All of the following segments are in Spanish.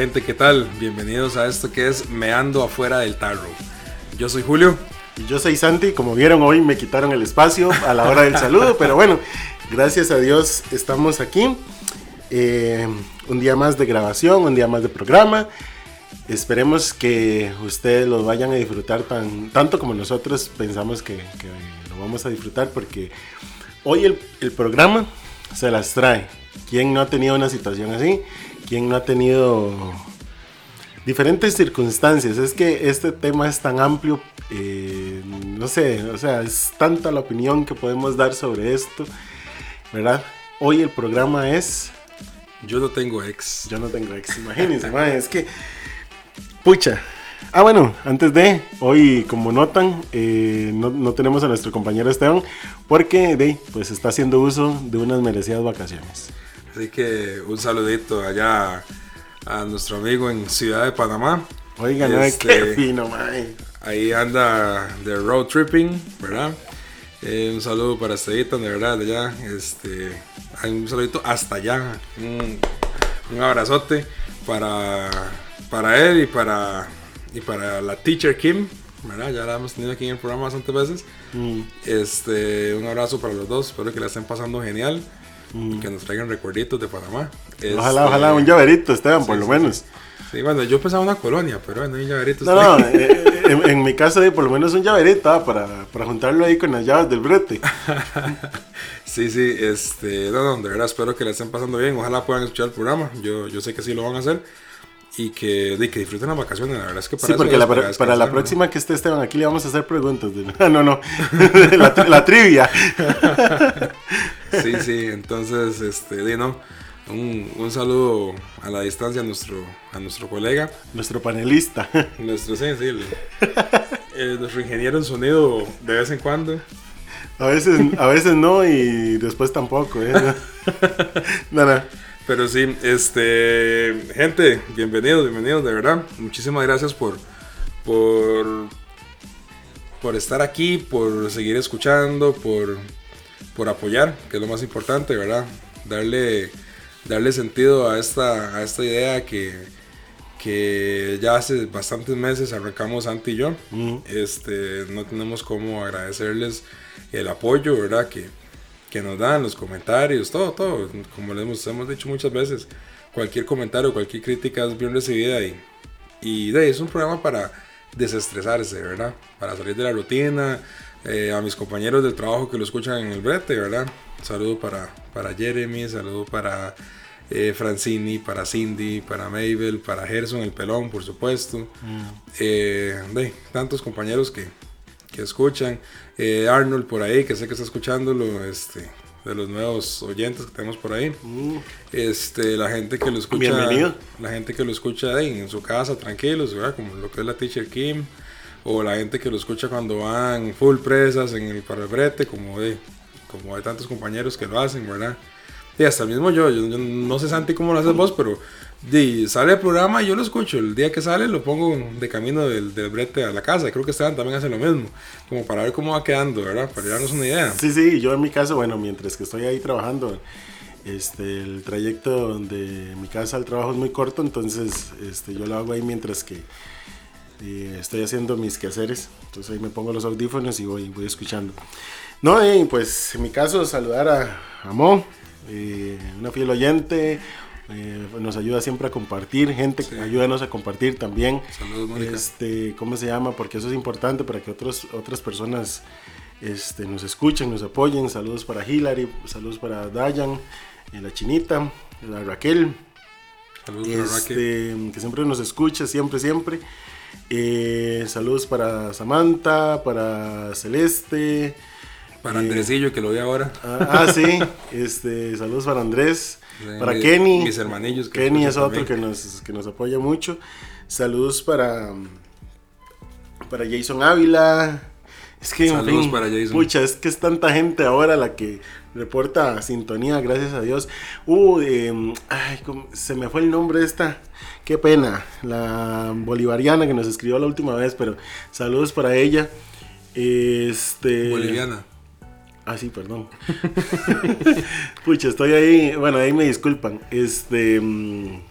Gente, ¿qué tal? Bienvenidos a esto que es Meando afuera del tarro. Yo soy Julio. Y yo soy Santi, como vieron hoy me quitaron el espacio a la hora del saludo, pero bueno, gracias a Dios estamos aquí. Eh, un día más de grabación, un día más de programa. Esperemos que ustedes lo vayan a disfrutar tan, tanto como nosotros pensamos que, que lo vamos a disfrutar, porque hoy el, el programa se las trae. ¿Quién no ha tenido una situación así? ¿Quién no ha tenido diferentes circunstancias? Es que este tema es tan amplio, eh, no sé, o sea, es tanta la opinión que podemos dar sobre esto, ¿verdad? Hoy el programa es... Yo no tengo ex. Yo no tengo ex, imagínense, es que... Pucha. Ah, bueno, antes de, hoy como notan, eh, no, no tenemos a nuestro compañero Esteban porque de, pues está haciendo uso de unas merecidas vacaciones. Así que un saludito allá a nuestro amigo en Ciudad de Panamá. Oigan, Este, qué fino, mae. Ahí anda de road tripping, ¿verdad? Eh, un saludo para Esteban, de verdad, de allá. Este, un saludito hasta allá. Un, un abrazote para, para él y para, y para la teacher Kim, ¿verdad? Ya la hemos tenido aquí en el programa bastantes veces. Mm, Este, un abrazo para los dos, espero que la estén pasando genial y que nos traigan recuerditos de Panamá. Ojalá, Este, ojalá, un llaverito, Esteban, por sí, lo sí, menos. Sí, bueno, yo pensaba una colonia, pero bueno, hay llaveritos. No, no, eh, en, en mi caso, por lo menos un llaverito ah, para, para juntarlo ahí con las llaves del brete. Sí, sí, este, no, no, de verdad espero que la estén pasando bien, ojalá puedan escuchar el programa, yo, yo sé que sí lo van a hacer y que, de, que disfruten las vacaciones, la verdad es que para Sí, porque la- para para, la ¿no? próxima que esté Esteban aquí le vamos a hacer preguntas. De, ah, no, no, la, la trivia. Sí, sí, entonces, este, de, no, un, un saludo a la distancia a nuestro, a nuestro colega, Nuestro panelista. nuestro, sí, sí, el- eh, nuestro ingeniero en sonido de vez en cuando. A veces, a veces no y después tampoco. ¿eh? No, no. Pero sí, este, gente, bienvenidos, bienvenidos, de verdad. Muchísimas gracias por, por, por estar aquí, por seguir escuchando, por, por apoyar, que es lo más importante, ¿verdad? Darle, darle sentido a esta, a esta idea que, que ya hace bastantes meses arrancamos Santi y yo. Este, no tenemos cómo agradecerles el apoyo, ¿verdad? Que, que nos dan, los comentarios, todo, todo. Como les hemos, hemos dicho muchas veces, cualquier comentario, cualquier crítica es bien recibida y, y de, es un programa para desestresarse, ¿verdad? Para salir de la rutina. Eh, a mis compañeros del trabajo que lo escuchan en el brete, ¿verdad? Saludo para, para Jeremy, saludo para eh, Francini, para Cindy, para Mabel, para Gerson, el pelón, por supuesto. Eh, de, tantos compañeros que, que escuchan. Eh, Arnold por ahí, que sé que está escuchándolo, este, de los nuevos oyentes que tenemos por ahí. Mm. Este, la gente que lo escucha. Bienvenido. La gente que lo escucha ahí en su casa, tranquilos, ¿verdad? Como lo que es la teacher Kim. O la gente que lo escucha cuando van full presas en el para el brete, como de, como hay tantos compañeros que lo hacen, ¿verdad? Y hasta el mismo yo, yo, yo no sé Santi cómo lo haces vos, pero di, sale el programa yo lo escucho. El día que sale lo pongo de camino del, del brete a la casa. Creo que Esteban también hace lo mismo. Como para ver cómo va quedando, ¿verdad? Para darnos una idea. Sí, sí, yo en mi caso, bueno, mientras que estoy ahí trabajando, este, el trayecto de mi casa al trabajo es muy corto, entonces este, yo lo hago ahí mientras que eh, estoy haciendo mis quehaceres. Entonces ahí me pongo los audífonos y voy, voy escuchando. No, y pues en mi caso saludar a, a Mo, eh, una fiel oyente, eh, nos ayuda siempre a compartir, gente, ayúdanos a compartir también. Saludos, Mónica. Este, ¿cómo se llama? Porque eso es importante para que otros, otras personas este, nos escuchen, nos apoyen. Saludos para Hilary, saludos para Dayan, eh, la chinita, la Raquel, Saludos para Raquel. este, que siempre nos escucha, siempre, siempre. Eh, saludos para Samantha, para Celeste. Para Andresillo, que lo vi ahora. Ah, ah, sí, este, saludos para Andrés. Para Kenny. Mis hermanillos. Kenny es otro que nos, que nos apoya mucho. Saludos para, para Jason Ávila. Es que, Saludos para Jason. Es que es tanta gente ahora la que reporta sintonía, gracias a Dios. Uh, em, ay, se me fue el nombre de esta. Qué pena, la bolivariana que nos escribió la última vez, pero saludos para ella. Este. Boliviana. Ah, sí, perdón. Pucha, estoy ahí. Bueno, ahí me disculpan. Este. Mm,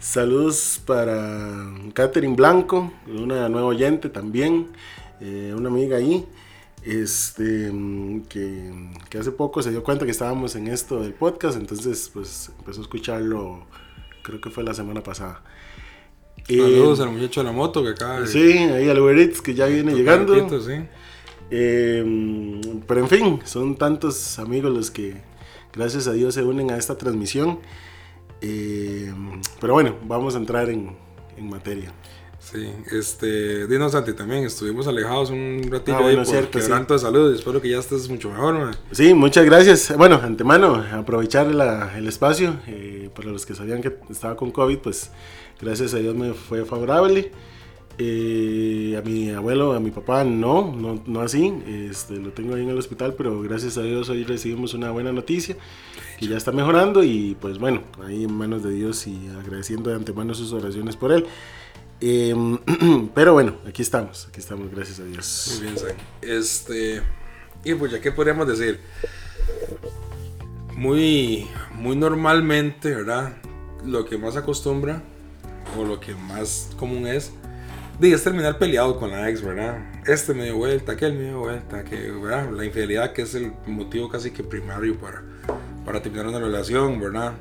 saludos para Catherine Blanco, una nueva oyente también. Eh, una amiga ahí. Este. Mm, que, que hace poco se dio cuenta que estábamos en esto del podcast. Entonces, pues empezó a escucharlo. Creo que fue la semana pasada. Saludos eh, al muchacho de la moto que acaba de... Sí, ahí al Uber Eats que ya viene llegando. sí. Em, pero en fin, son tantos amigos los que gracias a Dios se unen a esta transmisión. Em, pero bueno, vamos a entrar en, en, materia. Sí, este, dinos Santi también, estuvimos alejados un ratito ah, ahí por cierto, de salud, espero que ya estés mucho mejor. Man. Sí, muchas gracias. Bueno, antemano, aprovechar la, el espacio, eh, para los que sabían que estaba con COVID, pues gracias a Dios me fue favorable. Eh, a mi abuelo, a mi papá, no, no, no así. Este, lo tengo ahí en el hospital, pero gracias a Dios hoy recibimos una buena noticia, que ya está mejorando y pues bueno, ahí en manos de Dios y agradeciendo de antemano sus oraciones por él. Em, pero bueno, aquí estamos, aquí estamos, gracias a Dios. Muy bien, Este, y pues ya, ¿qué podríamos decir? Muy, muy normalmente, ¿verdad? Lo que más acostumbra, o lo que más común es, es terminar peleado con la ex, ¿verdad? Este me dio vuelta, aquel me dio vuelta, que, ¿verdad? La infidelidad que es el motivo casi que primario para, para terminar una relación, ¿verdad?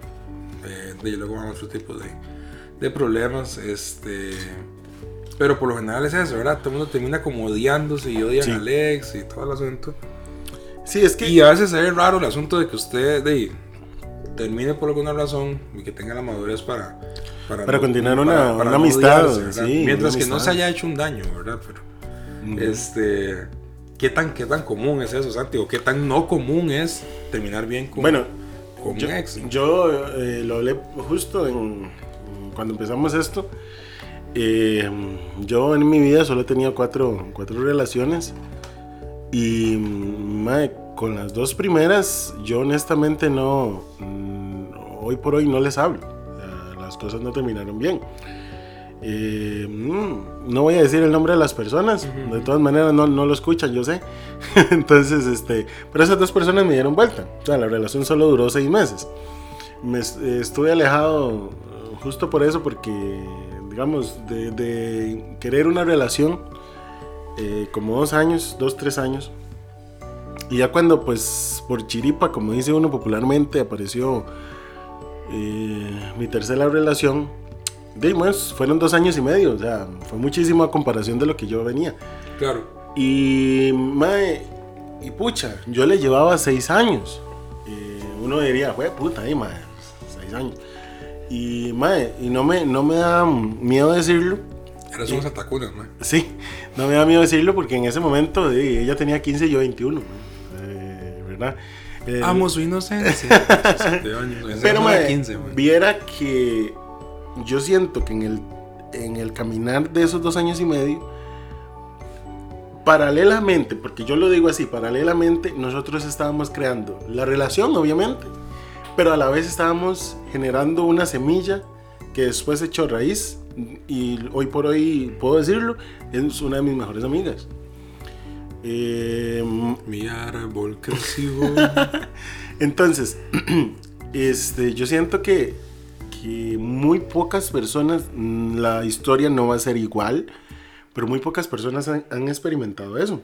Eh, y luego van otros tipos de, de problemas, este... Pero por lo general es eso, ¿verdad? Todo el mundo termina como odiándose y odian a ex y todo el asunto. Sí, es que... Y a veces es raro el asunto de que usted de, termine por alguna razón y que tenga la madurez para para, continuar una, amistad. Mientras que no se haya hecho un daño, ¿verdad? Pero, este, ¿qué tan, ¿qué tan común es eso, Santi? ¿O qué tan no común es terminar bien con, bueno, con yo, un ex? Yo eh, lo hablé justo en, cuando empezamos esto. Eh, yo en mi vida solo he tenido cuatro, cuatro relaciones y con las dos primeras yo honestamente no, hoy por hoy no les hablo cosas no terminaron bien. Eh, mm, no voy a decir el nombre de las personas, de todas maneras no, no, lo escuchan, yo sé. Entonces, este, pero esas dos personas me dieron vuelta. O sea, la relación solo duró seis meses. Me estuve alejado justo por eso, porque, digamos, de, querer una relación eh, como dos años, dos, tres años. Y ya cuando, pues, por chiripa, como dice uno popularmente, apareció eh, mi tercera relación, digamos, fueron dos años y medio, o sea, fue muchísimo a comparación de lo que yo venía. Claro. Y, mae, y pucha, yo le llevaba seis años. Eh, uno diría, fue puta, ahí, mae, seis años. Y, mae, y no me, no me da miedo decirlo. Eras unos atacunas, mae. Sí, no me da miedo decirlo porque en ese momento ella tenía 15 y yo 21, eh, ¿verdad? Amo su inocencia. Pero me viera que yo siento que en el, en el caminar de esos dos años y medio, paralelamente, porque yo lo digo así, paralelamente nosotros estábamos creando la relación, obviamente, pero a la vez estábamos generando una semilla que después echó raíz y hoy por hoy, puedo decirlo, es una de mis mejores amigas. Eh, Mi árbol creció. Entonces, este, yo siento que, que muy pocas personas, mm, la historia no va a ser igual, pero muy pocas personas han, experimentado eso.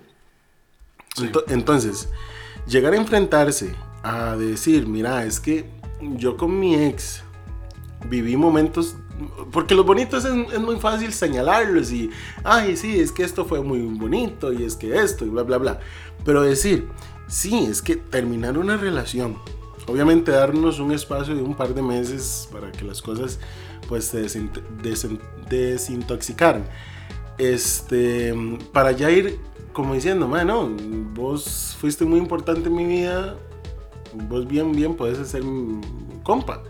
entonces, llegar a enfrentarse a decir, mira, es que yo con mi ex viví momentos porque lo bonito es, es, muy fácil señalarlos y, ay, sí, es que esto fue muy bonito y es que esto y bla, bla, bla. Pero decir, sí, es que terminar una relación, obviamente darnos un espacio de un par de meses para que las cosas pues se desintoxicaran. Este, para ya ir como diciendo, bueno, vos fuiste muy importante en mi vida, vos bien, bien, puedes ser compa.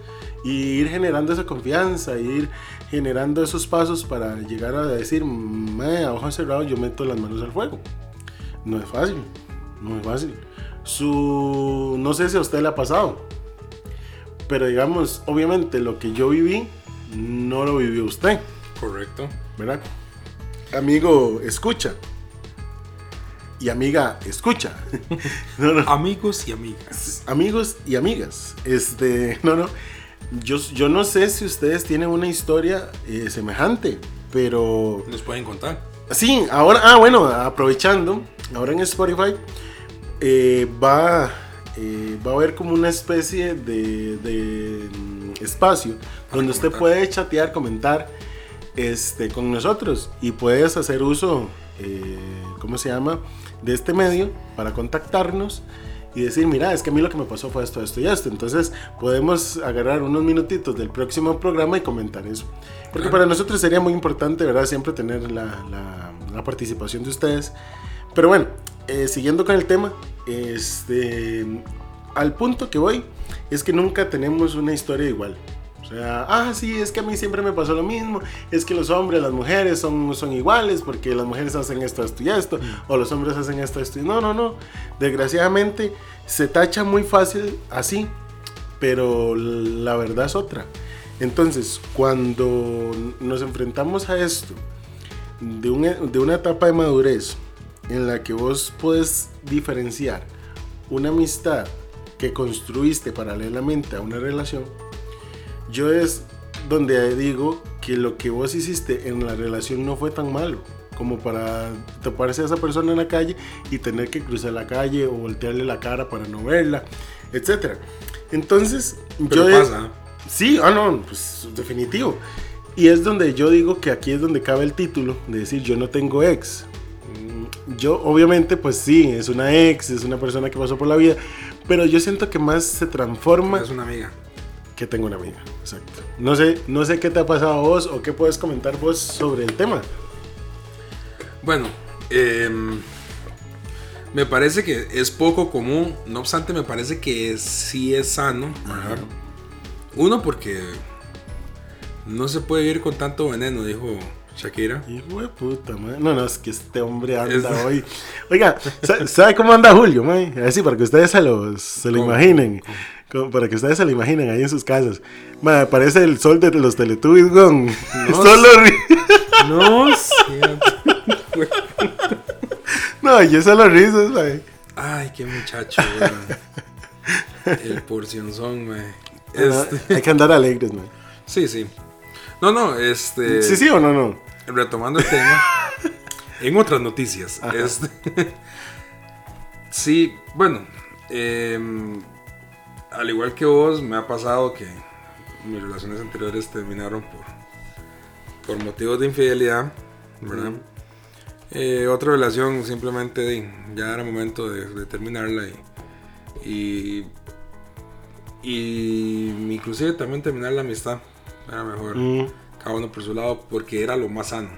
Y ir generando esa confianza, ir generando esos pasos para llegar a decir, "Mae, a ojos cerrados yo meto las manos al fuego. No es fácil, no es fácil. Su, no sé si a usted le ha pasado, pero digamos, obviamente lo que yo viví, no lo vivió usted, Correcto. ¿verdad? Amigo, escucha. Y amiga, escucha. No, no. Amigos y amigas. amigos y amigas. Este, no, no. Yo, yo no sé si ustedes tienen una historia eh, semejante, pero Nos pueden contar. sí, ahora, ah, bueno, aprovechando, ahora en Spotify eh, va, eh, va a haber como una especie de, de, mm, espacio donde usted puede chatear, comentar este, con nosotros y puedes hacer uso, eh, ¿cómo se llama? De este medio para contactarnos y decir, mira, es que a mí lo que me pasó fue esto, esto y esto. Entonces podemos agarrar unos minutitos del próximo programa y comentar eso. Porque para nosotros sería muy importante, ¿verdad? Siempre tener la, la- la participación de ustedes. Pero bueno, eh, siguiendo con el tema, este, al punto que voy es que nunca tenemos una historia igual. Sea, ah, sí, es que a mí siempre me pasó lo mismo. Es que los hombres, las mujeres son, son iguales porque las mujeres hacen esto, esto y esto. O los hombres hacen esto, esto y no, no, no. Desgraciadamente se tacha muy fácil así, pero la verdad es otra. Entonces, cuando nos enfrentamos a esto, de, un- de una etapa de madurez en la que vos puedes diferenciar una amistad que construiste paralelamente a una relación, yo es donde digo que lo que vos hiciste en la relación no fue tan malo como para toparse a esa persona en la calle y tener que cruzar la calle o voltearle la cara para no verla, etc. Entonces, Pero yo... pasa. Sí, ah, no, pues definitivo. Y es donde yo digo que aquí es donde cabe el título de decir yo no tengo ex. Mm, Yo, obviamente, pues sí, es una ex, es una persona que pasó por la vida, pero yo siento que más se transforma Es una amiga. Que tengo una amiga. Exacto. No sé, no sé qué te ha pasado a vos o qué puedes comentar vos sobre el tema. Bueno, em, me parece que es poco común, no obstante me parece que sí es sano. ¿verdad? Uno porque no se puede vivir con tanto veneno, dijo Shakira. Hijo de puta, man. No, no, es que este hombre anda Es- hoy. Oiga, ¿sa- ¿sabe cómo anda Julio, man? Así, para que ustedes se lo, se lo ¿Cómo? Como para que ustedes se lo imaginen ahí en sus casas. Man, parece el sol de los Teletubbies, gon. Solo ri- No No, yo solo risas, man. Ay, qué muchacho, weón. El porcionzón, güey. Ah, Este, Hay que andar alegres, man. sí, sí. No, no, este. ¿Sí, sí o no, no? retomando el tema, en otras noticias, Ajá. este, sí, bueno, em, al igual que vos, me ha pasado que mis relaciones anteriores terminaron por, por motivos de infidelidad, ¿verdad? Eh, otra relación simplemente ya era momento de, de terminarla y, y, y inclusive también terminar la amistad era mejor Mm, cada uno por su lado porque era lo más sano.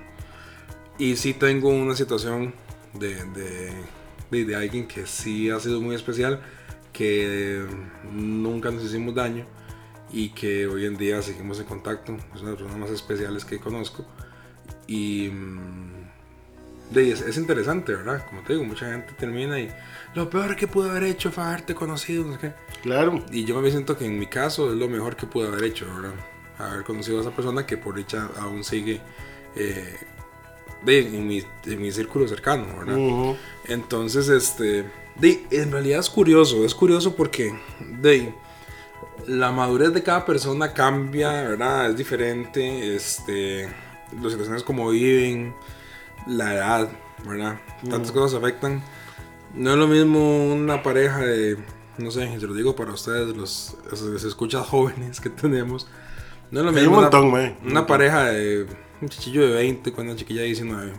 Y sí tengo una situación de, de, de, de alguien que sí ha sido muy especial, que nunca nos hicimos daño y que hoy en día seguimos en contacto. Es una de las personas más especiales que conozco. Y mm, es, es interesante, ¿verdad? Como te digo, mucha gente termina y lo peor que pude haber hecho fue haberte conocido, no sé qué. claro. Y yo me siento que en mi caso es lo mejor que pude haber hecho, ¿verdad? Haber conocido a esa persona que por dicha aún sigue eh, de, en, mi, en mi círculo cercano, ¿verdad? Ujú. Entonces, este, de, en realidad es curioso, es curioso porque de, la madurez de cada persona cambia, ¿verdad? Es diferente, este, las situaciones como viven, la edad, ¿verdad? Tantas cosas afectan. No es lo mismo una pareja de, no sé, se lo digo para ustedes, los, los escuchas jóvenes que tenemos. No es lo Hay mismo un una- montón, man. Una montón. pareja de un chichillo de 20 con una chiquilla de 19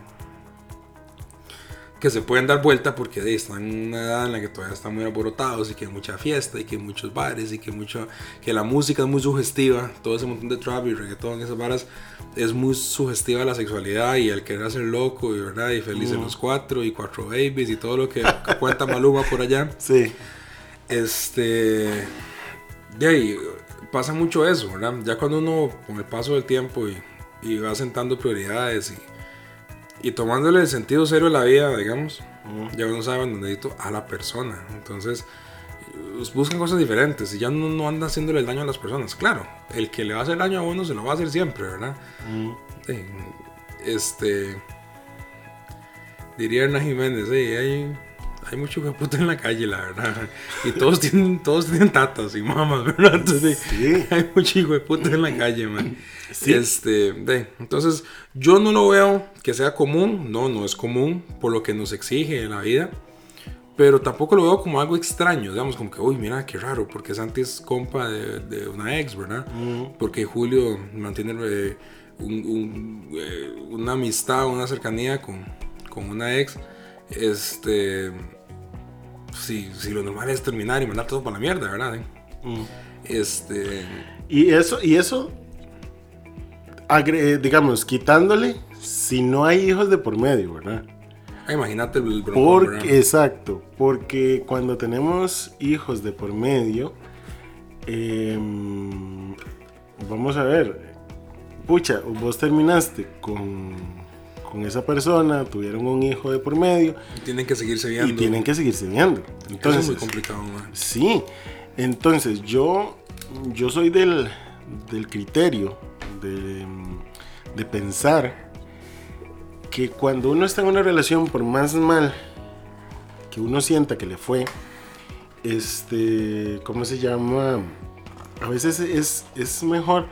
que se pueden dar vuelta porque de, están en una edad en la que todavía están muy alborotados y que hay mucha fiesta y que hay muchos bares y que mucho que la música es muy sugestiva todo ese montón de trap y reggaetón esas varas es muy sugestiva la sexualidad y el querer hacer loco y verdad y feliz en los cuatro y cuatro babies y todo lo que cuenta Maluma por allá Sí. este. De ahí, pasa mucho eso, ¿verdad? Ya cuando uno, con el paso del tiempo y, y va sentando prioridades y, y tomándole el sentido serio a la vida, digamos, ya uno sabe dónde a la persona. Entonces, pues, buscan cosas diferentes y ya uno no anda haciéndole el daño a las personas. Claro, el que le va a hacer daño a uno se lo va a hacer siempre, ¿verdad? Sí, este. Diría Hernán Jiménez, sí, hay, hay mucho hijo de puta en la calle, la verdad. Y todos tienen, todos tienen tatas y mamas, ¿verdad? Entonces, Sí. hay mucho hijo de puta en la calle, man. Este, de, entonces, yo no lo veo que sea común, no, no es común por lo que nos exige la vida. Pero tampoco lo veo como algo extraño, digamos, como que, uy, mira, qué raro, porque Santi es compa de, de una ex, ¿verdad? Porque Julio mantiene eh, un- un, eh, una amistad, una cercanía con, con una ex. Este, si, si lo normal es terminar y mandar todo para la mierda, ¿verdad? Este, Y eso, y eso, agre- digamos, quitándole si no hay hijos de por medio, ¿verdad? ah, imagínate el ¿verdad? Porque, exacto, porque cuando tenemos hijos de por medio, em, vamos a ver, pucha, vos terminaste con, con esa persona, tuvieron un hijo de por medio Tienen que seguirse viendo. y tienen que seguirse viendo. Eso es Entonces, muy complicado, man. Sí, entonces yo, yo soy del, del criterio de, de pensar que cuando uno está en una relación, por más mal que uno sienta que le fue, este, ¿cómo se llama? A veces es, es mejor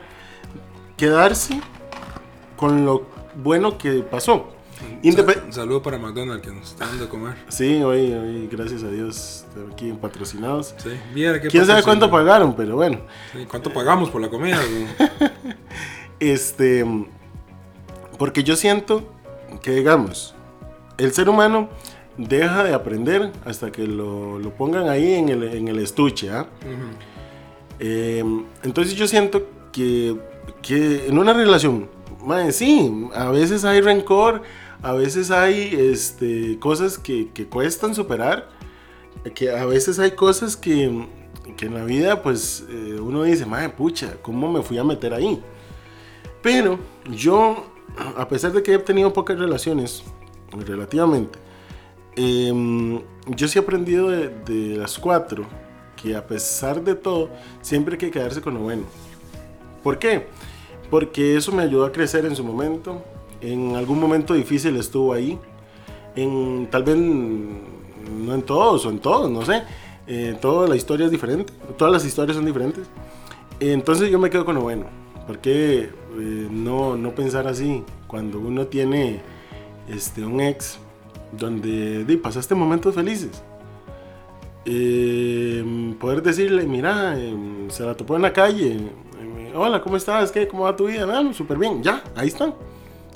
quedarse con lo bueno que pasó. Sa- saludo para McDonald's que nos está dando de comer. sí, hoy, hoy, gracias a Dios, aquí patrocinados. Sí. Viera qué ¿Quién sabe cuánto pagaron? Pero bueno. Sí, ¿Cuánto pagamos por la comida? Este, porque yo siento que, digamos, el ser humano deja de aprender hasta que lo, lo pongan ahí en el, en el estuche. ¿ah? Eh, entonces yo siento que, que en una relación, mae, sí, a veces hay rencor, a veces hay este, cosas que, que cuestan superar, que a veces hay cosas que, que en la vida pues eh, uno dice, madre pucha, ¿cómo me fui a meter ahí? Pero yo, a pesar de que he tenido pocas relaciones, relativamente, em, yo sí he aprendido de, de las cuatro que a pesar de todo, siempre hay que quedarse con lo bueno. ¿Por qué? Porque eso me ayudó a crecer en su momento. En algún momento difícil estuvo ahí. En, tal vez no en todos o en todos, no sé. Eh, toda la historia es diferente. Todas las historias son diferentes. Entonces yo me quedo con lo bueno. Porque eh, no, no pensar así cuando uno tiene este, un ex donde di, pasaste momentos felices. Eh, poder decirle, mira, eh, se la topó en la calle. Hola, ¿cómo estás? ¿Qué? ¿Cómo va tu vida? Ah, súper bien. Ya, ahí están.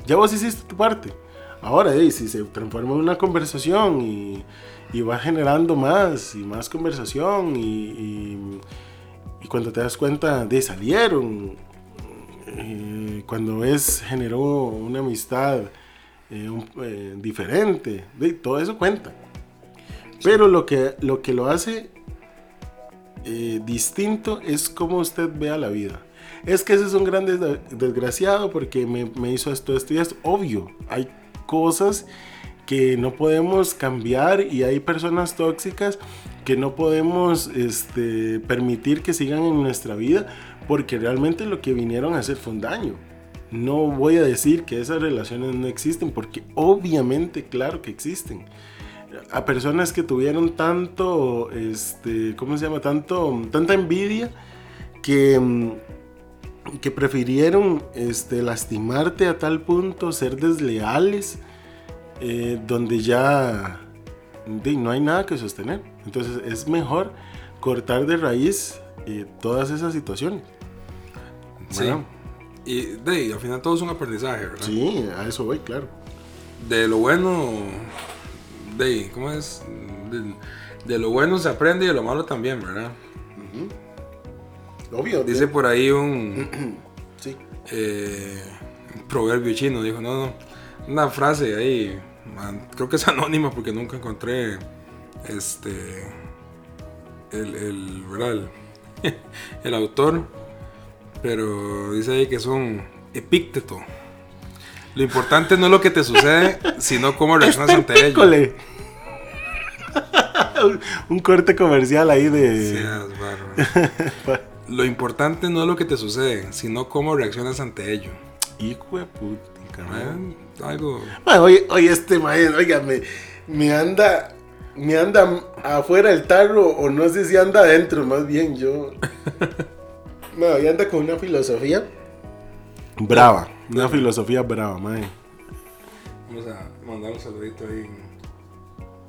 Ya vos hiciste tu parte. Ahora, eh, si se transforma en una conversación y, y va generando más y más conversación y, y- y cuando te das cuenta de salieron, eh, cuando ves generó una amistad eh, un- eh, diferente, de, todo eso cuenta. Pero lo que lo, que lo hace distinto es cómo usted vea la vida. Es que ese es un gran des- desgraciado porque me, me hizo esto, esto y esto. Obvio, hay cosas que no podemos cambiar y hay personas tóxicas que no podemos este, permitir que sigan en nuestra vida porque realmente lo que vinieron a hacer fue un daño. No voy a decir que esas relaciones no existen porque obviamente claro que existen a personas que tuvieron tanto, este, ¿cómo se llama? Tanto, tanta envidia que, mm, que prefirieron este, lastimarte a tal punto, ser desleales, eh, donde ya no hay nada que sostener. Entonces es mejor cortar de raíz eh, todas esas situaciones. Sí. Y de, al final todo es un aprendizaje, ¿verdad? sí, a eso voy, claro. De lo bueno, de, ¿cómo es? De, de lo bueno se aprende y de lo malo también, ¿verdad? Obvio. Dice por ahí un, sí. eh, un proverbio chino, dijo, no, no, una frase ahí, man, creo que es anónima porque nunca encontré este, el, el, ¿verdad? el, el autor, Pero dice ahí que son epícteto. Lo importante no es lo que te sucede, sino cómo reaccionas ante ello. Un- Un corte comercial ahí de. Seas bárbaro. Lo importante no es lo que te sucede, sino cómo reaccionas ante ello. Hijo de puta, man. Eh, Algo. Ma, hoy, hoy este man, oiga, me, me anda. Me anda afuera del tarro, o no sé si anda adentro, más bien yo. No, hoy anda con una filosofía. Brava, una filosofía brava, man. Vamos a mandar un saludito ahí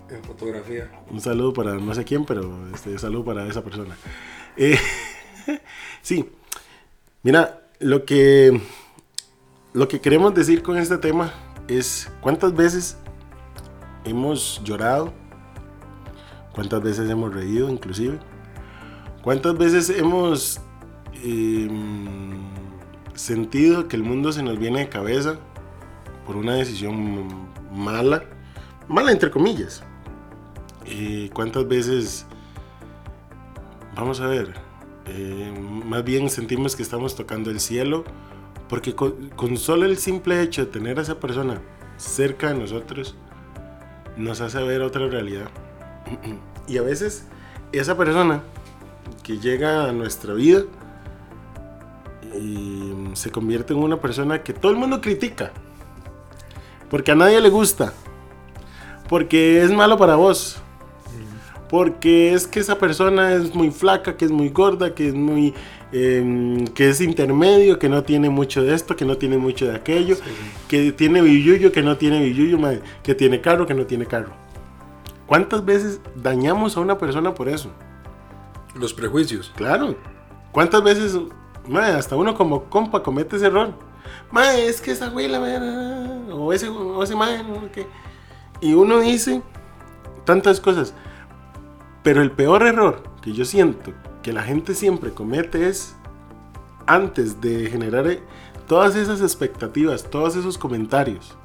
en, en fotografía. Un saludo para no sé quién, pero este saludo para esa persona. Eh, sí, mira, lo que lo que queremos decir con este tema es cuántas veces hemos llorado, cuántas veces hemos reído, inclusive, cuántas veces hemos em, sentido que el mundo se nos viene de cabeza por una decisión mala, mala entre comillas. Eh, ¿Cuántas veces, vamos a ver, eh, más bien sentimos que estamos tocando el cielo? Porque con, solo el simple hecho de tener a esa persona cerca de nosotros, nos hace ver otra realidad. Y a veces esa persona que llega a nuestra vida y se convierte en una persona que todo el mundo critica. Porque a nadie le gusta. Porque es malo para vos. Porque es que esa persona es muy flaca, que es muy gorda, que es muy. em, que es intermedio, que no tiene mucho de esto, que no tiene mucho de aquello, que tiene billuyo, que no tiene billuyo, que tiene carro, que no tiene carro. ¿Cuántas veces dañamos a una persona por eso? Los prejuicios. Claro. ¿Cuántas veces, mae, hasta uno como compa comete ese error? Mae, es que esa abuela, o ese, o ese mae, no. Y uno dice tantas cosas. Pero el peor error que yo siento que la gente siempre comete es, antes de generar eh, todas esas expectativas, todos esos comentarios,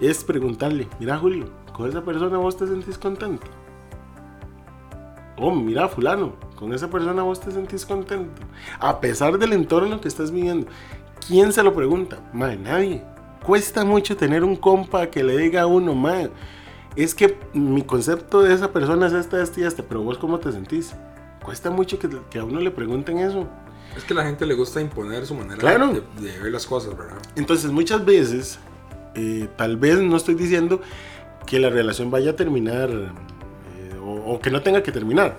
es preguntarle, mira Julio, con esa persona vos te sentís contento. Oh, mira fulano, con esa persona vos te sentís contento. A pesar del entorno que estás viviendo. ¿Quién se lo pregunta? Madre, nadie. Cuesta mucho tener un compa que le diga a uno, madre, es que mi concepto de esa persona es esta, esta y esta, pero vos cómo te sentís. Cuesta mucho que, que a uno le pregunten eso. Es que a la gente le gusta imponer su manera Claro. de, de ver las cosas, ¿verdad? Entonces muchas veces, eh, tal vez no estoy diciendo que la relación vaya a terminar eh, o, o que no tenga que terminar,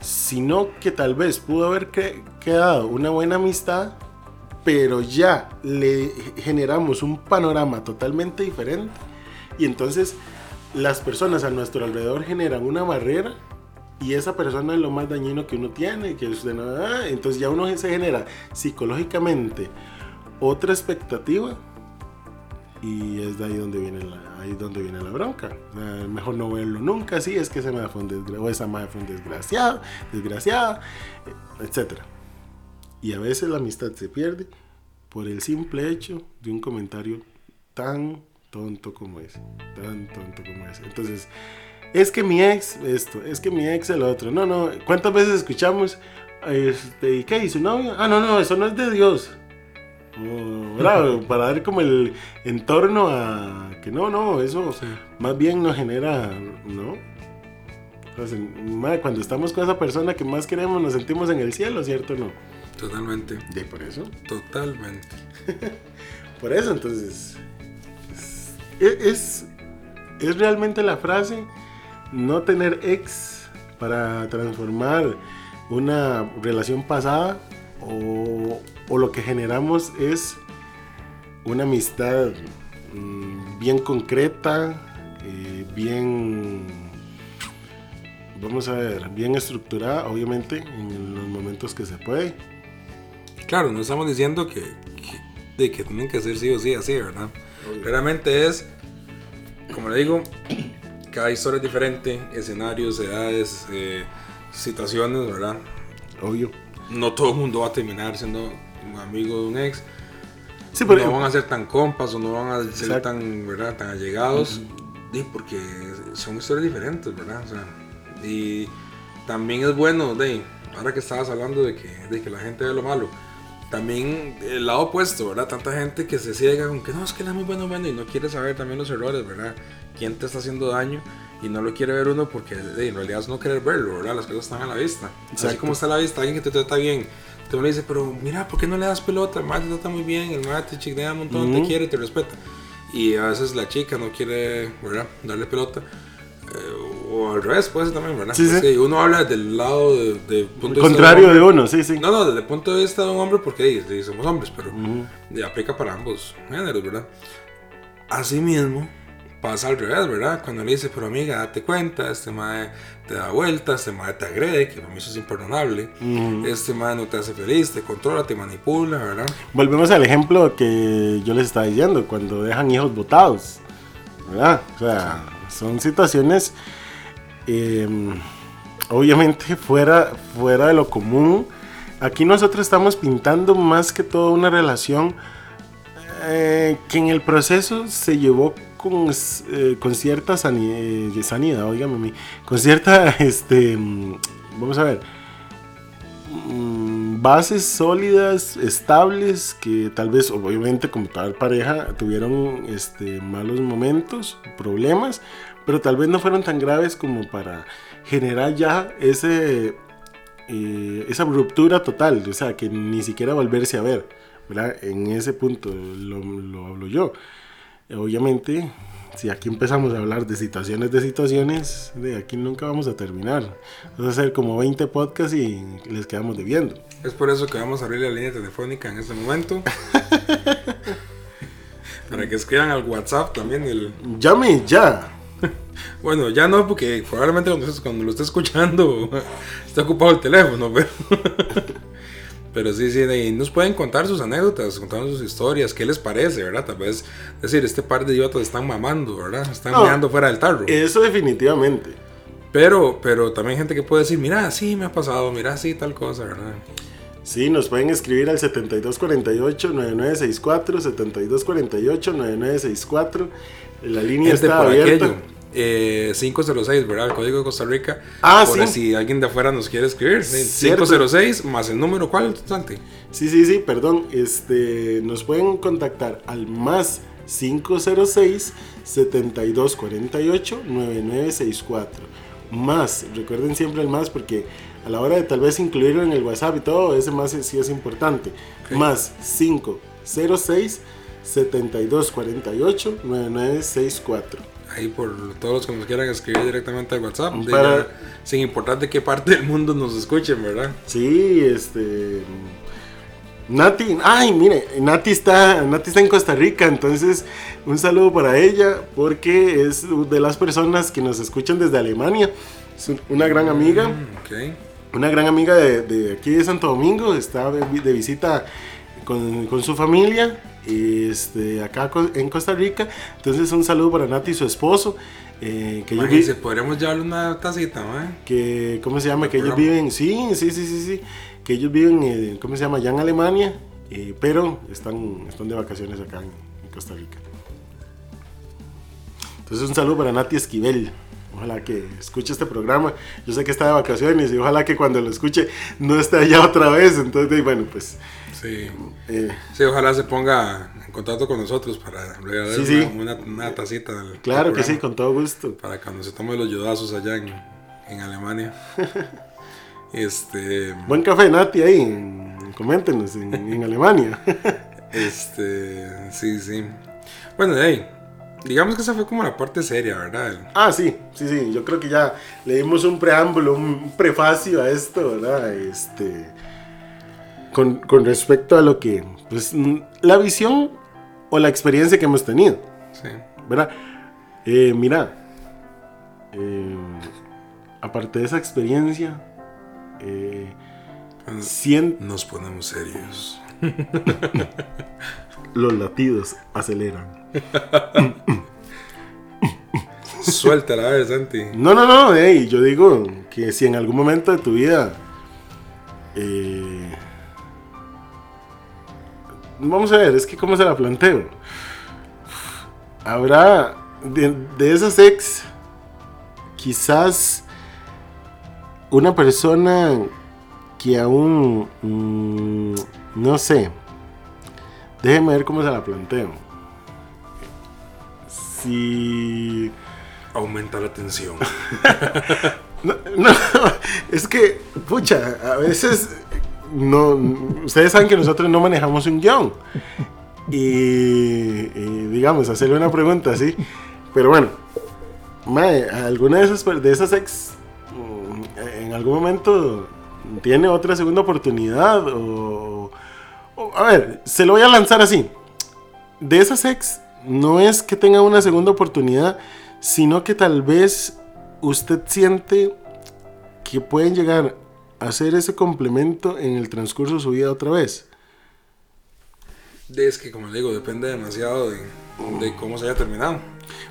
sino que tal vez pudo haber que- quedado una buena amistad, pero ya le generamos un panorama totalmente diferente y entonces las personas a nuestro alrededor generan una barrera y esa persona es lo más dañino que uno tiene, que ah, entonces ya uno se genera psicológicamente otra expectativa y es de ahí donde viene la, ahí donde viene la bronca. Ah, mejor no verlo nunca, sí, es que ese madre fue un desgra- o esa madre fue un desgraciado, desgraciada, etc. Y a veces la amistad se pierde por el simple hecho de un comentario tan tonto como ese, tan tonto como ese. Entonces, es que mi ex esto, es que mi ex el otro. No, no, ¿cuántas veces escuchamos? Este, ¿Y qué? ¿Y su novio? Ah, no, no, eso no es de Dios. Oh. Para dar como el entorno a que no, no, eso Sí. más bien nos genera, ¿no? Entonces, madre, cuando estamos con esa persona que más queremos, nos sentimos en el cielo, ¿cierto o no? Totalmente. De por eso. Totalmente. Por eso, entonces. Es, es, es realmente la frase: no tener ex para transformar una relación pasada, o, o lo que generamos es una amistad mm, bien concreta, eh, bien. Vamos a ver, bien estructurada, obviamente, en los momentos que se puede. Claro, no estamos diciendo que, que, de que tienen que ser sí o sí así, ¿verdad? Claramente es, como le digo, cada historia es diferente, escenarios, edades, eh, situaciones, ¿verdad? Obvio. No todo el mundo va a terminar siendo un amigo de un ex. Sí, pero no van a ser tan compas o no van a ser Exacto. tan, ¿verdad? tan allegados. Sí, porque son historias diferentes, ¿verdad? O sea, y también es bueno, de, ahora que estabas hablando de que, de que la gente ve lo malo, también el lado opuesto, ¿verdad? Tanta gente que se ciega con que no, es que era muy bueno, bueno, y no quiere saber también los errores, ¿verdad? ¿Quién te está haciendo daño? Y no lo quiere ver uno porque en realidad es no querer verlo, ¿verdad? Las cosas están a la vista. Así como está a la vista, alguien que te trata bien, te le dice, pero mira, ¿por qué no le das pelota? El te trata muy bien, el madre te chiquea un montón, te quiere, te respeta. Y a veces la chica no quiere, ¿verdad? Darle pelota. O al revés, puede ser también, ¿verdad? Sí, sí. Que uno habla del lado de, de punto de Contrario de hombre. uno, sí, sí. No, no, desde el punto de vista de un hombre, porque ahí, ahí somos hombres, pero y aplica para ambos géneros, ¿verdad? Asimismo, pasa al revés, ¿verdad? Cuando le dice, pero amiga, date cuenta, este madre te da vueltas, este madre te agrede, que para mí eso es imperdonable, este madre no te hace feliz, te controla, te manipula, ¿verdad? Volvemos al ejemplo que yo les estaba diciendo, cuando dejan hijos botados, ¿verdad? O sea, son situaciones eh, obviamente fuera, fuera de lo común. Aquí nosotros estamos pintando más que todo una relación eh, que en el proceso se llevó con, eh, con cierta eh, sanidad, oígame a mí, con cierta, este, mm, vamos a ver, mm, bases sólidas, estables, que tal vez, obviamente, como tal pareja, tuvieron este, malos momentos, problemas, pero tal vez no fueron tan graves como para generar ya ese, eh, esa ruptura total, o sea, que ni siquiera volverse a ver, ¿verdad? En ese punto lo, lo hablo yo. Obviamente, si aquí empezamos a hablar de situaciones de situaciones, de aquí nunca vamos a terminar. Vamos a hacer como 20 podcasts y les quedamos debiendo. Es por eso que vamos a abrir la línea telefónica en este momento. Para que escriban al WhatsApp también el... Llame ya. Bueno, ya no, porque probablemente cuando, lo esté escuchando está ocupado el teléfono, pero... Pero sí, sí, y nos pueden contar sus anécdotas, contarnos sus historias, qué les parece, ¿verdad? Tal vez decir, este par de idiotas están mamando, ¿verdad? Están No. meando fuera del tarro. Eso definitivamente. Pero, pero también gente que puede decir, mira, sí, me ha pasado, mira, sí, tal cosa, ¿verdad? Sí, nos pueden escribir al 7248-9964, 7248-9964. La línea Gente está por abierta. aquello. Eh, 506, ¿verdad? El código de Costa Rica. Ah, por sí. si alguien de afuera nos quiere escribir. sí, Cierto. 506 más el número, ¿cuál, Santi? Sí, sí, sí, perdón. Este, nos pueden contactar al más 506 7248 9964. Más, recuerden siempre el más porque a la hora de tal vez incluirlo en el WhatsApp y todo, ese más es- sí es importante. Más 506 7248 9964. Ahí por todos los que nos quieran escribir directamente al WhatsApp. de Para- ya, sin importar de qué parte del mundo nos escuchen, ¿verdad? Sí, este. Nati, ay, mire, Nati está, Nati está en Costa Rica, entonces un saludo para ella porque es de las personas que nos escuchan desde Alemania. Es un- una gran amiga, Mm, una gran amiga de, de aquí de Santo Domingo, está de, de visita con, con su familia este, acá en Costa Rica. Entonces un saludo para Nati y su esposo. eh, que ellos vi- podríamos llevarle una tacita, ¿eh? que cómo se llama que ellos viven sí sí sí sí sí. Que ellos viven eh, cómo se llama ya en Alemania eh, pero están están de vacaciones acá en, en Costa Rica. Entonces un saludo para Nati Esquivel. Ojalá que escuche este programa. Yo sé que está de vacaciones y ojalá que cuando lo escuche no esté allá otra vez. Entonces bueno pues Sí. eh, Sí, ojalá se ponga en contacto con nosotros para regalar Sí, sí. Una, tacita del claro que sí con todo gusto Para cuando se tome los yodazos allá en, en Alemania. este. buen café Nati ahí en- coméntenos en, en Alemania Este. Sí, sí. Bueno, hey, digamos que esa fue como la parte seria, ¿verdad? Ah, sí, sí, sí, yo creo que ya le dimos un preámbulo, un prefacio a esto, ¿verdad? Este, con, con respecto a lo que, pues, mm, la visión o la experiencia que hemos tenido, sí. ¿verdad? Eh, mira, eh, aparte de esa experiencia, eh, sien- Nos ponemos serios. los latidos aceleran. Suéltala, a ver, Santi. No, no, no, hey, yo digo que si en algún momento de tu vida eh, vamos a ver, es que cómo se la planteo. Habrá de, de esas ex, quizás una persona que aún mm, no sé. Déjeme ver cómo se la planteo. Si... Aumenta la tensión. No, no, es que, pucha, a veces no, ustedes saben que nosotros no manejamos un guion. Y, digamos, hacerle una pregunta así. Pero bueno, mae, ¿alguna de esas, de esas ex mm, en algún momento tiene otra segunda oportunidad? O, o- a ver, se lo voy a lanzar así. De esas ex, no es que tenga una segunda oportunidad, sino que tal vez usted siente que pueden llegar hacer ese complemento en el transcurso de su vida otra vez. Es que, como le digo, depende demasiado de, de cómo se haya terminado.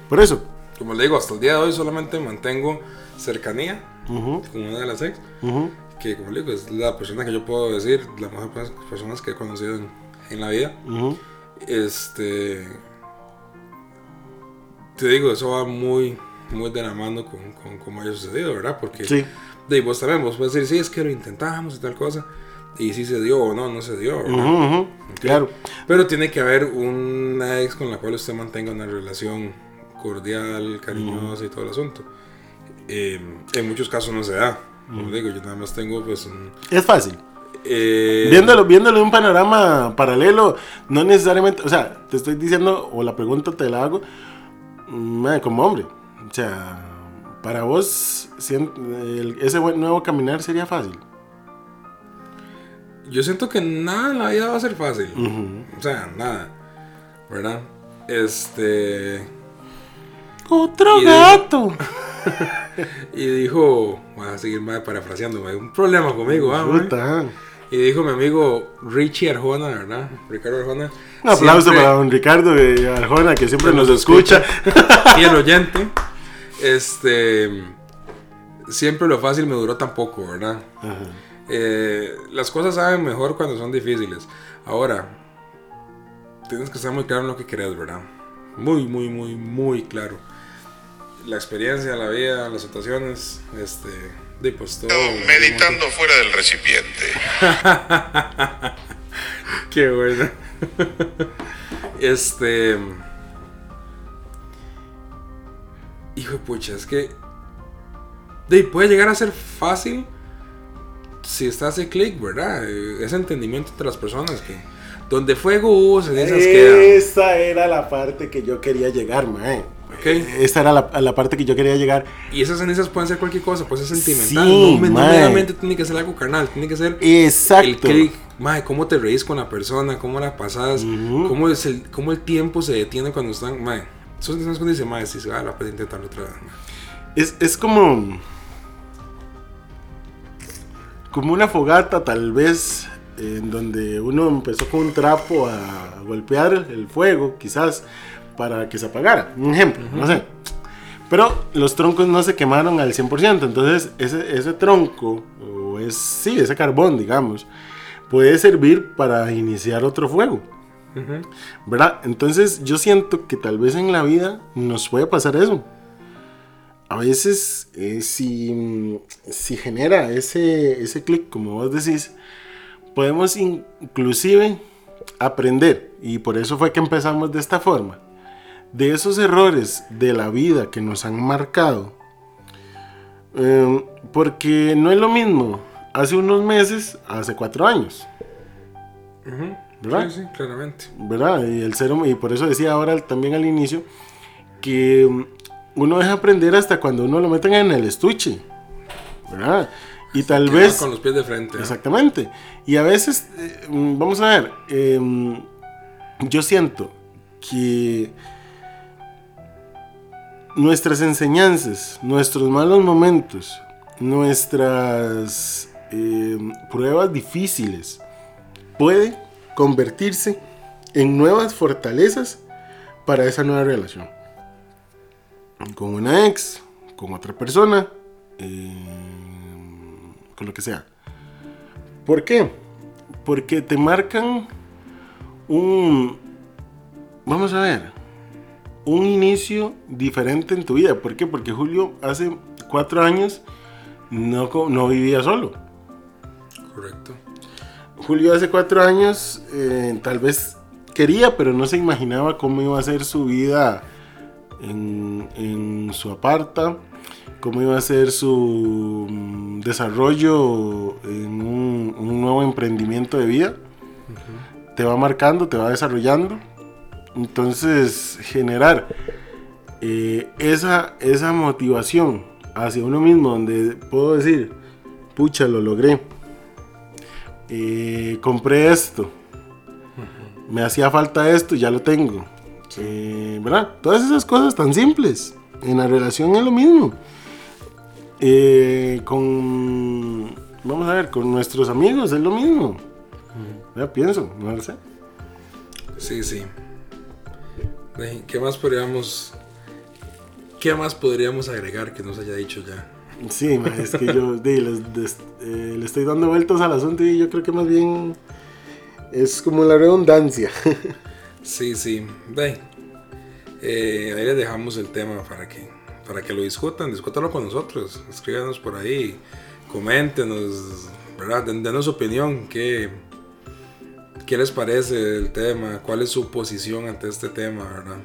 Por eso. Como le digo, hasta el día de hoy solamente mantengo cercanía Ujú, con una de las ex. ujú, Que, como le digo, es la persona que yo puedo decir, la mejor pe- personas que he conocido en, en la vida. ujú. Este. Te digo, eso va muy, muy de la mano con, con cómo haya sucedido, ¿verdad? Porque Sí. De vos también, vos puedes decir, sí, es que lo intentamos y tal cosa. Y si se dio o no, no se dio. Ujú, ujú, Claro. Pero tiene que haber una ex con la cual usted mantenga una relación cordial, cariñosa y todo el asunto. Eh, en muchos casos no se da. Como digo, yo nada más tengo pues un... Es fácil. eh, Viéndolo, viéndolo en un panorama paralelo, no necesariamente, o sea, te estoy diciendo, o la pregunta te la hago, mm, como hombre. O sea, para vos, ese nuevo caminar sería fácil. Yo siento que nada en la vida va a ser fácil. O sea, nada. ¿Verdad? Este... Otro Y gato. Y dijo... Voy a seguir más parafraseándome. Un problema conmigo, ah. Y dijo mi amigo Richie Arjona, ¿verdad? Ricardo Arjona. Un aplauso siempre- para don Ricardo Arjona, que siempre nos nos escucha. y el oyente. Este. Siempre lo fácil me duró tan poco, ¿verdad? Ajá. Eh, las cosas saben mejor cuando son difíciles. Ahora, tienes que estar muy claro en lo que querés, ¿verdad? Muy, muy, muy, muy claro. La experiencia, la vida, las situaciones, este. De pues todo. Meditando fuera del recipiente. Qué bueno. este. Hijo de pucha, es que. De, puede llegar a ser fácil si está ese click, ¿verdad? Eh, Ese entendimiento entre las personas que. Donde fuego hubo, cenizas quedan. Esa era la parte que yo quería llegar, mae. Ok. Esa era la, la parte que yo quería llegar. Y esas cenizas pueden ser cualquier cosa, puede ser sentimental. Sí, no, meramente tiene que ser algo carnal, tiene que ser Exacto. el click. Mae, cómo te reís con la persona, cómo la pasas, Ujú. cómo, es el, cómo el tiempo se detiene cuando están. Mae, son esas cuando dice, si se va la pena intentarlo otra vez. mae". Es, es como. Como una fogata, tal vez, en donde uno empezó con un trapo a golpear el fuego, quizás, para que se apagara. Un ejemplo, no sé. Pero los troncos no se quemaron al 100%, entonces ese, ese tronco, o es, sí, ese carbón, digamos, puede servir para iniciar otro fuego. ¿Verdad? Entonces yo siento que tal vez en la vida nos puede pasar eso. A veces eh, si, si genera ese, ese clic, como vos decís, podemos inclusive aprender. Y por eso fue que empezamos de esta forma. De esos errores de la vida que nos han marcado. Eh, porque no es lo mismo hace unos meses, hace cuatro años. Ujú. ¿Verdad? Sí, sí, claramente. ¿verdad? Y, el ser, y por eso decía ahora también al inicio que mm, uno deja aprender hasta cuando uno lo meten en el estuche, ¿verdad? Y tal vez... Con los pies de frente. Exactamente. Y a veces, eh, mm, vamos a ver, em, yo siento que nuestras enseñanzas, nuestros malos momentos, nuestras em, pruebas difíciles, puede convertirse en nuevas fortalezas para esa nueva relación. Con una ex, con otra persona, em, con lo que sea. ¿Por qué? Porque te marcan un, vamos a ver, un inicio diferente en tu vida. ¿Por qué? Porque Julio hace cuatro años no, no vivía solo. Correcto. Julio hace cuatro años eh, tal vez quería, pero no se imaginaba cómo iba a ser su vida en, en su aparta, cómo iba a ser su mm, desarrollo en un, un nuevo emprendimiento de vida. Te va marcando, te va desarrollando. Entonces, generar eh, esa, esa motivación hacia uno mismo, donde puedo decir, pucha, lo logré. Eh, compré esto. Me hacía falta esto, ya lo tengo. Eh, ¿Verdad? Todas esas cosas tan simples. En la relación es lo mismo. Eh, con. Vamos a ver, con nuestros amigos es lo mismo. Ya pienso, no lo sé. Sí, sí. ¿Qué más podríamos... ¿Qué más podríamos agregar que nos haya dicho ya? Sí, es que yo eh, le estoy dando vueltas al asunto y yo creo que más bien es como la redundancia. Sí, sí. Ve. Eh, ahí les dejamos el tema para que, para que lo discutan. Discútalo con nosotros. Escríbanos por ahí. Coméntenos. ¿Verdad? Den- Denos su opinión. ¿Qué, ¿Qué les parece el tema? ¿Cuál es su posición ante este tema? ¿Verdad?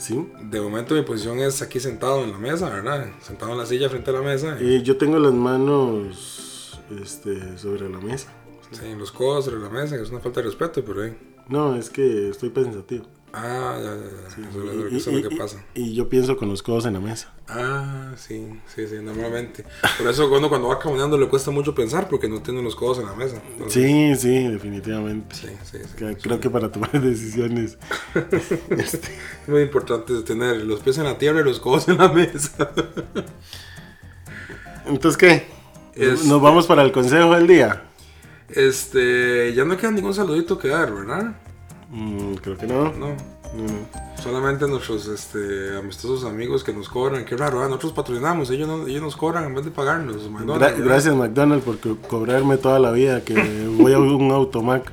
Sí. De momento mi posición es aquí sentado en la mesa, ¿verdad? Sentado en la silla frente a la mesa. Eh, yo tengo las manos este, sobre la mesa. Sí, los codos sobre la mesa, es una falta de respeto, pero eh. No, es que estoy pensativo. Ah, ya, ya, ya. Eso, es lo- que pasa. Y yo pienso con los codos en la mesa. Ah, sí, sí, sí, normalmente. Por eso cuando, cuando va caminando le cuesta mucho pensar porque no tiene los codos en la mesa. Sí, sí, definitivamente. Sí, sí, Creo que para tomar decisiones. Es muy importante tener los pies en la tierra y los codos en la mesa. Entonces, ¿qué? Es- Nos vamos para el consejo del día. Este, ya no queda ningún saludito que dar, ¿verdad? Mm, creo que no. No. Mm. Solamente nuestros este, amistosos amigos que nos cobran. Qué raro, ¿eh? nosotros patrocinamos, ellos, no- ellos nos cobran en vez de pagarnos. McDonald's, Gra- ¿verdad? gracias McDonald's por co- cobrarme toda la vida que voy a un automac.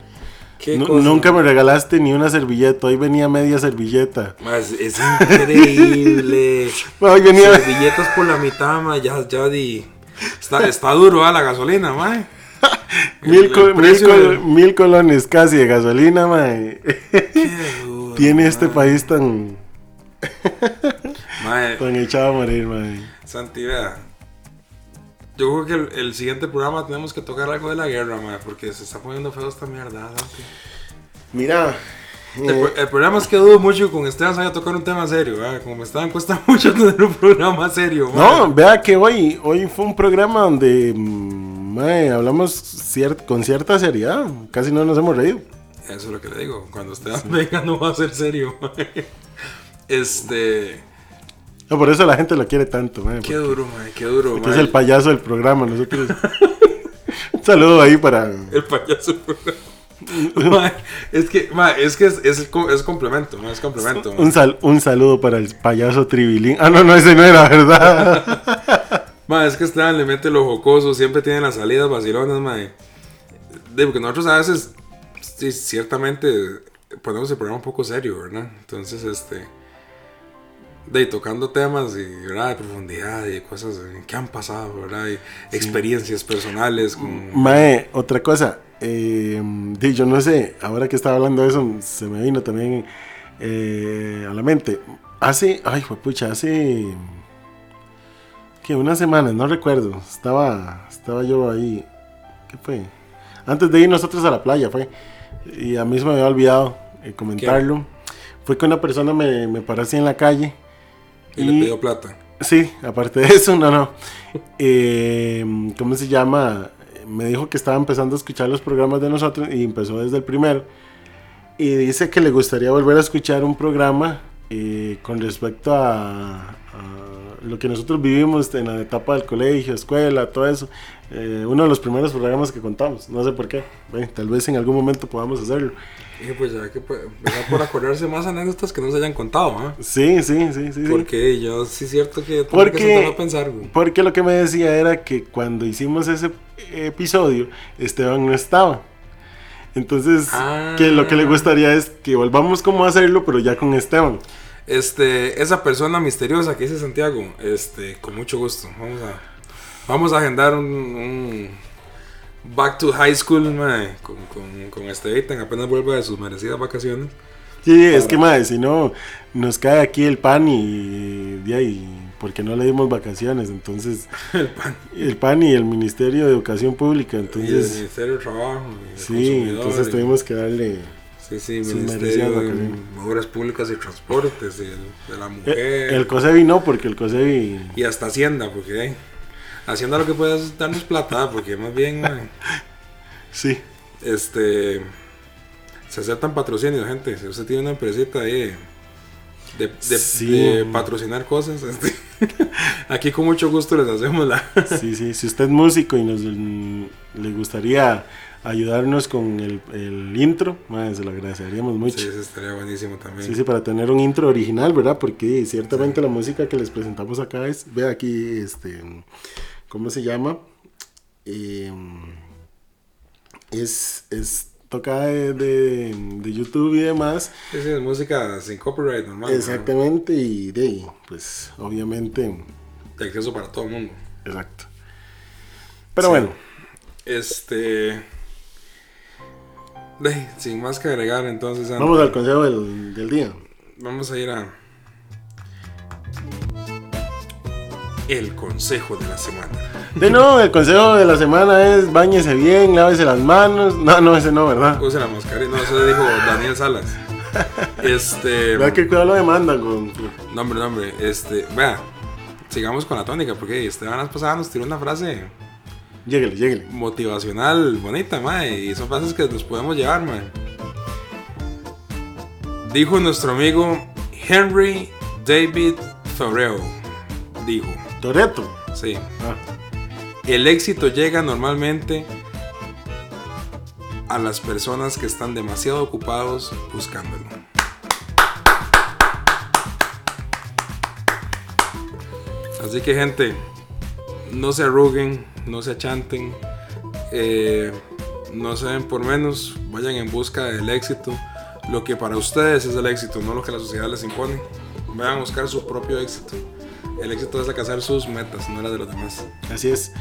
Nunca me regalaste ni una servilleta. Hoy venía media servilleta. Es increíble. Hoy venía. Servilletas por la mitad, ma, ya, ya di. Está, está duro ¿ah? la gasolina, ma. Mil, col- mil col- mil colones casi de gasolina, mae. Duro, Tiene este país tan, Ma, tan echado a morir, mae. Santi, vea. Yo creo que el, el siguiente programa tenemos que tocar algo de la guerra, ma, porque se está poniendo feo esta mierda, Santi. Mira. El, eh, el problema es que dudo mucho con Esteban se vaya a tocar un tema serio, ¿verdad? Como Esteban cuesta mucho tener un programa serio, ma. no, vea que hoy, hoy fue un programa donde mm, mae, hablamos cier- con cierta seriedad. Casi no nos hemos reído. Eso es lo que le digo. Cuando Esteban venga no va a ser serio. Este. No, por eso la gente lo quiere tanto, mae, Qué duro, ma, qué duro, porque ma. es el payaso del programa. Nosotros. un saludo ahí para. El payaso. Ma, es que, ma, es que es, es, co- es complemento, ma, es complemento. Un, sal- un saludo para el payaso Tribilín. Ah, no, no, ese no era, ¿verdad? Ma, es que Esteban le mete lo jocoso, siempre tiene las salidas vacilonas, ma. Porque nosotros a veces, sí, ciertamente, ponemos el programa un poco serio, ¿verdad? Entonces, este. De tocando temas y, ¿verdad? de profundidad y cosas que han pasado, ¿verdad? Y experiencias personales con. Mae, otra cosa. eh, yo no sé, ahora que estaba hablando de eso, se me vino también eh, a la mente. Hace, ay, pucha, hace. Que Unas semanas, no recuerdo. Estaba, estaba yo ahí. ¿Qué fue? Antes de ir nosotros a la playa, fue. Y a mí se me había olvidado eh, comentarlo. Fue que una persona me, me paró así en la calle. Y le pidió plata. Sí, aparte de eso, no, no. Eh, ¿Cómo se llama? Me dijo que estaba empezando a escuchar los programas de nosotros y empezó desde el primero. Y dice que le gustaría volver a escuchar un programa eh, con respecto a, a lo que nosotros vivimos en la etapa del colegio, escuela, todo eso. Eh, uno de los primeros programas que contamos, no sé por qué. Bueno, tal vez en algún momento podamos hacerlo. Dije, pues ya que pues, empezar por acordarse más anécdotas que no se hayan contado, ¿ah? Sí, sí, sí, sí. sí. Porque yo sí es cierto que tengo Porque- que a pensar, güey. Porque lo que me decía era que cuando hicimos ese episodio, Esteban no estaba. Entonces, Ah. que lo que le gustaría es que volvamos como a hacerlo, pero ya con Esteban. Este, esa persona misteriosa que dice Santiago, este, con mucho gusto. Vamos a, vamos a agendar un, un- back to high school, mae, con, con, con Estevitan, apenas vuelva de sus merecidas vacaciones. Sí, es que si no, nos cae aquí el pan y ahí, porque no le dimos vacaciones, entonces El pan. el PAN y el Ministerio de Educación Pública, Y el entonces Ministerio de Trabajo. y el sí, entonces y- tuvimos que darle Sí, sí, Ministerio de. Obras Públicas y Transportes, y el, de la mujer. el, el COSEBI no, porque el COSEBI Y hasta Hacienda, porque eh, Hacienda lo que puede es darnos plata, porque más bien sí, este se aceptan patrocinios, gente. Si usted tiene una empresita ahí de, de- Sí. de patrocinar cosas, este, aquí con mucho gusto les hacemos la. sí, sí, si usted es músico y nos le gustaría ayudarnos con el, el intro, madre, se lo agradeceríamos mucho. Sí, eso estaría buenísimo también. Sí, sí, para tener un intro original, ¿verdad? Porque ciertamente la música que les presentamos acá es, ve aquí, este, ¿cómo se llama? Eh, es, es tocada de, de, de YouTube y demás. Sí, sí, es música sin copyright normal. ¿no? Exactamente, y de ahí, pues, obviamente, De acceso para todo el mundo. exacto. Pero Sí. bueno, Este. De, sin más que agregar, entonces. Vamos al consejo del, del día. Vamos a ir a. El consejo de la semana. De nuevo, el consejo de la semana es bañese bien, lávese las manos. No, no, ese no, ¿verdad? Use la mascarilla. No, eso dijo Daniel Salas. Este. ¿Verdad que cuidado lo demandan con... No, hombre, no, hombre. Este. Vea. Sigamos con la tónica, porque Esteban las pasadas nos tiró una frase Lléguele, lléguele. motivacional bonita, mae. Y son frases que nos podemos llevar, mae. Dijo nuestro amigo Henry David Thoreau. Dijo, Toreto. sí. Ah, El éxito llega normalmente a las personas que están demasiado ocupados buscándolo. Así que gente, no se arruguen, no se achanten, eh, no se den por menos, vayan en busca del éxito. Lo que para ustedes es el éxito, no lo que la sociedad les impone. Vayan a buscar su propio éxito. El éxito es alcanzar sus metas, no las de los demás. así es.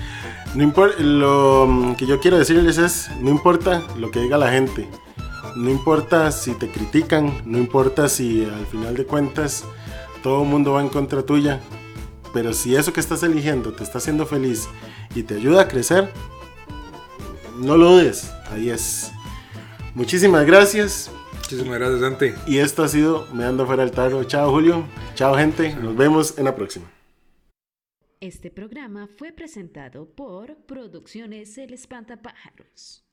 No importa, lo que yo quiero decirles es, no importa lo que diga la gente. No importa si te critican, no importa si al final de cuentas todo el mundo va en contra tuya. Pero si eso que estás eligiendo te está haciendo feliz y te ayuda a crecer, no lo dudes. Ahí es. Muchísimas gracias. Muchísimas gracias, Santi. Y esto ha sido Me Ando Fuera del Tarro. Chao, Julio. Chao, gente. Nos vemos en la próxima. Este programa fue presentado por Producciones El Espantapájaros.